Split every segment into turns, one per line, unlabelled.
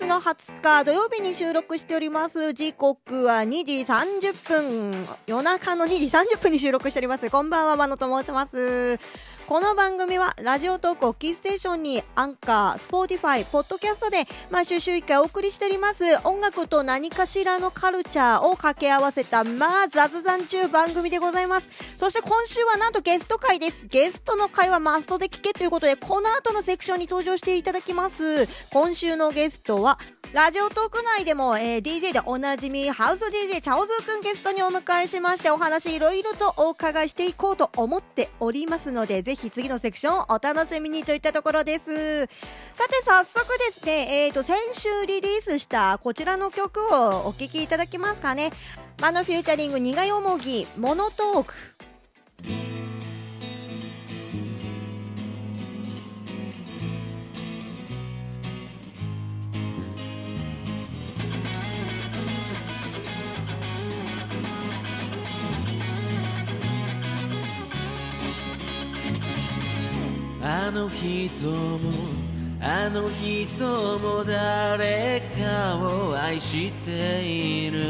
月の20日土曜日に収録しております。時刻は2時30分。夜中の2時30分に収録しております。こんばんはまのと申します。この番組はラジオトークをキーステーションにアンカー、スポーティファイ、ポッドキャストで毎週週1回お送りしております。音楽と何かしらのカルチャーを掛け合わせたまあ雑談中番組でございます。そして今週はなんとゲスト回です。ゲストの回はマストで聞けということでこの後のセクションに登場していただきます。今週のゲストはラジオトーク内でも、えー、DJ でおなじみハウス DJ チャオズーくんゲストにお迎えしましてお話いろいろとお伺いしていこうと思っておりますのでぜひ次のセクションをお楽しみにといったところです。さて早速ですね、えーと、先週リリースしたこちらの曲をお聴きいただけますかね。マノフューチャリング苦よもぎモノトーク。
あの人もあの人も誰かを愛している。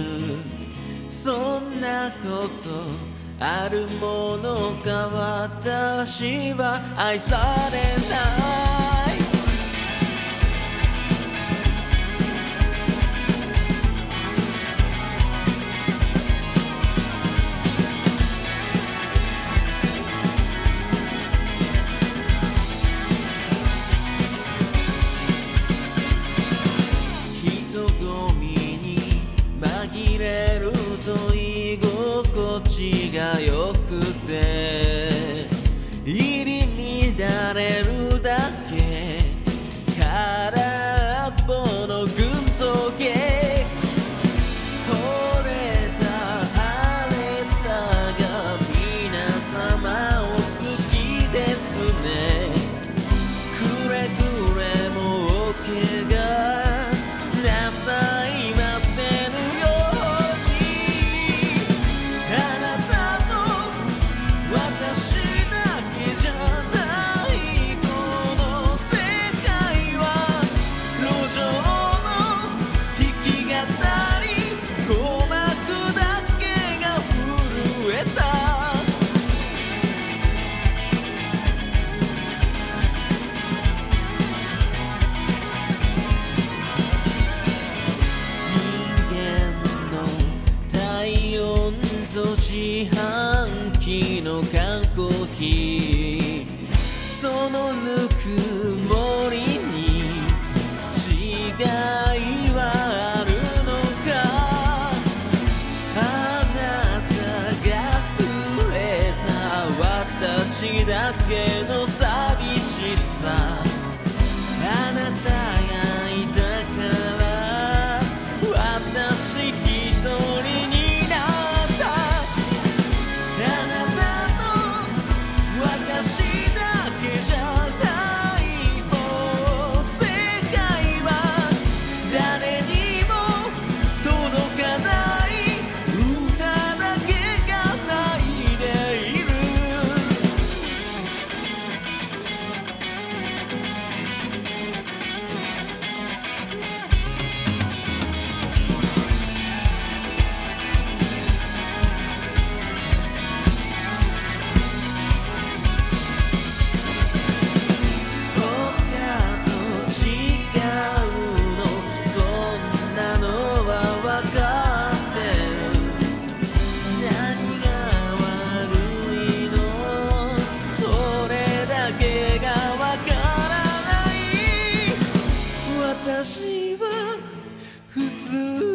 そんなことあるものか。私は愛されない自販機の缶コーヒー。そのぬくもりに違いはあるのか。あなたが触れた私だけのさ。私は普
通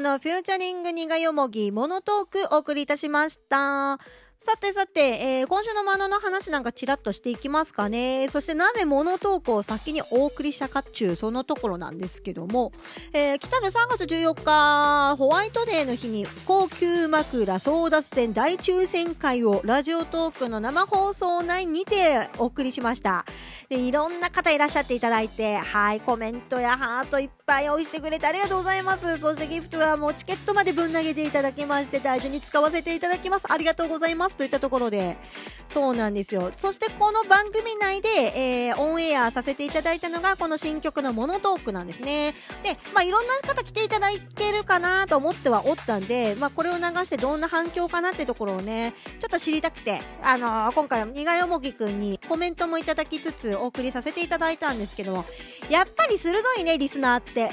の、フューチャリングにがよもぎ、モノトークお送りいたしました。さてさて、えー今週のマノの話なんかちらっとしていきますかね。そしてなぜモノトークを先にお送りしたかっちゅう、そのところなんですけども、えー来たる3月14日、ホワイトデーの日に、高級枕争奪戦大抽選会をラジオトークの生放送内にてお送りしました。で、いろんな方いらっしゃっていただいて、はい、コメントやハートいっぱい用意してくれてありがとうございます。そしてギフトはもうチケットまでぶん投げていただきまして、大事に使わせていただきます。ありがとうございます。といったところで、そうなんですよ。そしてこの番組内で、えーオンエアさせていただいたのが、この新曲のモノトークなんですね。で、まあ、いろんな方来ていただけるかなと思ってはおったんで、まあ、これを流してどんな反響かなってところをね、ちょっと知りたくて、あのー今回は苦いおもぎくんにコメントもいただきつつお送りさせていただいたんですけども、やっぱり鋭いね、リスナーって。90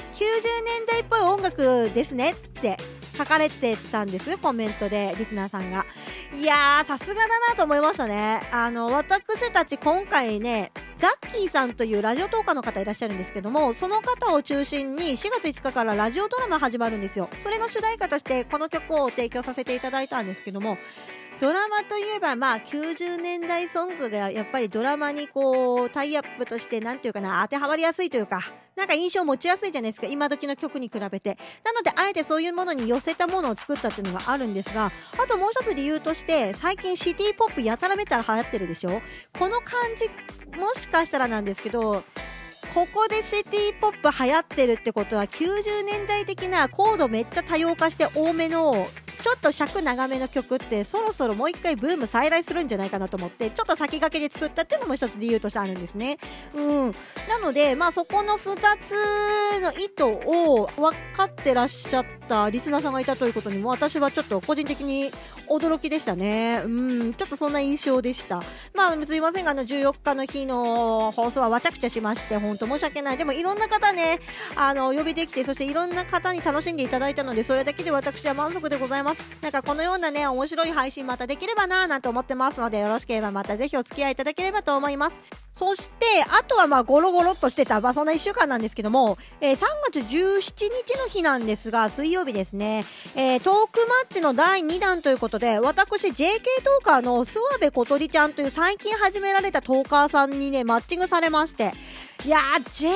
年代っぽい音楽ですねって書かれてたんです、コメントで、リスナーさんが。いやー、さすがだなと思いましたね。あの、私たち今回ね、ザッキーさんというラジオトーカーの方いらっしゃるんですけども、その方を中心に4月5日からラジオドラマ始まるんですよ。それの主題歌としてこの曲を提供させていただいたんですけども、ドラマといえば、まあ、90年代ソングがやっぱりドラマにこう、タイアップとして、なんていうかな、当てはまりやすいというか、なんか印象を持ちやすいじゃないですか、今時の曲に比べて。なので、あえてそういうものに寄せたものを作ったっていうのがあるんですが、あともう一つ理由として、最近シティポップやたらめたら流行ってるでしょ？この感じ、もしかしたらなんですけど、ここでシティポップ流行ってるってことは90年代的なコードめっちゃ多様化して多めのちょっと尺長めの曲ってそろそろもう一回ブーム再来するんじゃないかなと思ってちょっと先駆けで作ったっていうのも一つ理由としてあるんですね。うん。なので、まあそこの2つの意図を分かってらっしゃったリスナーさんがいたということにも私はちょっと個人的に驚きでしたね。うん。ちょっとそんな印象でした。まあすいませんが、あの14日の日の放送はわちゃくちゃしまして、本当申し訳ない。でもいろんな方ね、あの、お呼びできて、そしていろんな方に楽しんでいただいたので、それだけで私は満足でございますます。なんかこのようなね、面白い配信またできればなぁなんて思ってますので、よろしければまたぜひお付き合いいただければと思います。そして、あとはまあゴロゴロっとしてた、まあそんな1週間なんですけども、えー3月17日の日なんですが、水曜日ですね、えートークマッチの第2弾ということで、私 JK トーカーの諏訪部小鳥ちゃんという最近始められたトーカーさんにね、マッチングされまして、いやー、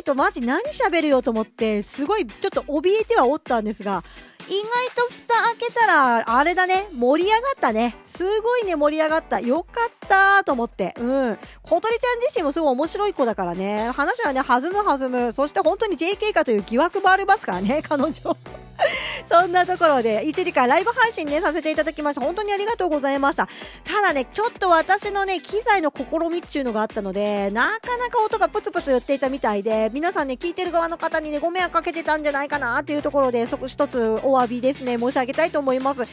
JK とマジ何喋るよと思って、すごいちょっと怯えてはおったんですが、意外と蓋開けたら、あれだね、盛り上がったね。すごいね、盛り上がった。よかったと思って。うん。小鳥ちゃん自身もすごい面白い子だからね。話はね、弾む弾む。そして本当に JK かという疑惑もありますからね、彼女。そんなところで、1時間ライブ配信ね、させていただきました。本当にありがとうございました。ただね、ちょっと私のね、機材の試みっていうのがあったので、なかなか音がプツプツ言っていたみたいで、皆さんね、聞いてる側の方にね、ご迷惑かけてたんじゃないかなっていうところで、そこ一つお詫びですね、申し上げたいと思います。もし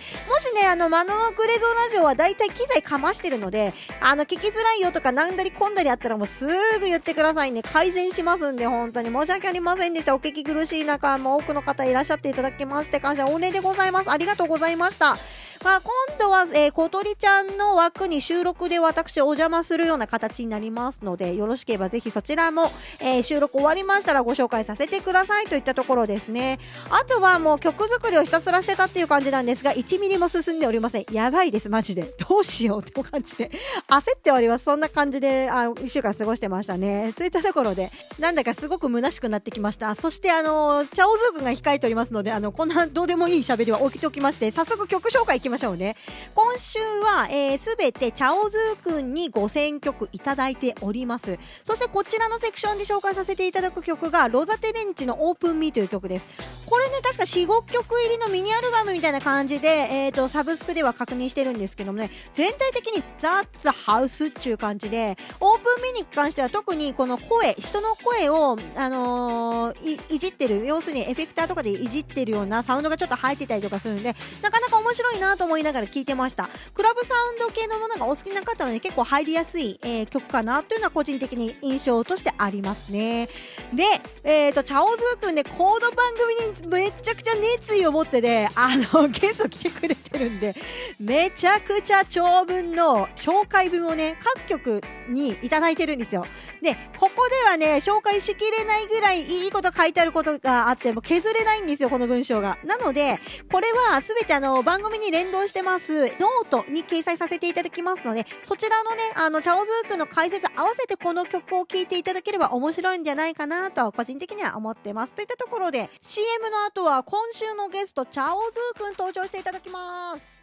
ね、あの、マノのグレゾーラジオはだいたい機材かましてるので、あの、聞きづらいよとか、なんだりこんだりあったらもうすぐ言ってくださいね。改善しますんで、本当に申し訳ありませんでした。お聞き苦しい中、もう多くの方いらっしゃっていただきまして、感謝御礼でございます。ありがとうございました。まあ、今度は、えー、小鳥ちゃんの枠に収録で私お邪魔するような形になりますので、よろしければぜひそちらも、えー収録終わりましたらご紹介させてくださいといったところですね。あとはもう曲作りをひたすらしてたっていう感じなんですが、1ミリも進んでおりません。やばいです、マジで。どうしようって感じで。焦っております。そんな感じで、あ、1週間過ごしてましたね。といったところで、なんだかすごく虚しくなってきました。そして、あの、チャオズー君が控えておりますので、あの、こんなどうでもいい喋りは置いておきまして、早速曲紹介いきましょうね。今週は、えー、すべてチャオズー君にご選曲いただいております。そしてこちらのセクションで紹介させていただく曲が、ロザテレンチのオープンミーという曲です。これね、確か4、5曲入りのミニアルバムみたいな感じで、えっ、と、サブスクでは確認してるんですけどもね、全体的にザッツハウスっていう感じで、オープンに関しては特にこの声、人の声を、あのーい、いじってる、要するにエフェクターとかでいじってるようなサウンドがちょっと入ってたりとかするんで、なかなか面白いなと思いながら聞いてました。クラブサウンド系のものがお好きな方はね、結構入りやすい、えー曲かなというのは個人的に印象としてありますね。で、えっ、と、チャオズーくんね、コード番組にめちゃくちゃ熱意を持ってね、あの、ゲスト来てくれてるんで、めちゃくちゃ長文の紹介文をね、各局にいただいててるんですよ。で、ここではね、紹介しきれないぐらいいいこと書いてあることがあって、も削れないんですよ、この文章が。なので、これはすべてあの、番組に連動してます、ノートに掲載させていただきますので、そちらのね、あの、チャオズークの解説合わせてこの曲を聴いていただければ面白いんじゃないかなと、個人的には思ってます。といったところで、CM の後は今週のゲスト、チャオズーくん登場していただきます。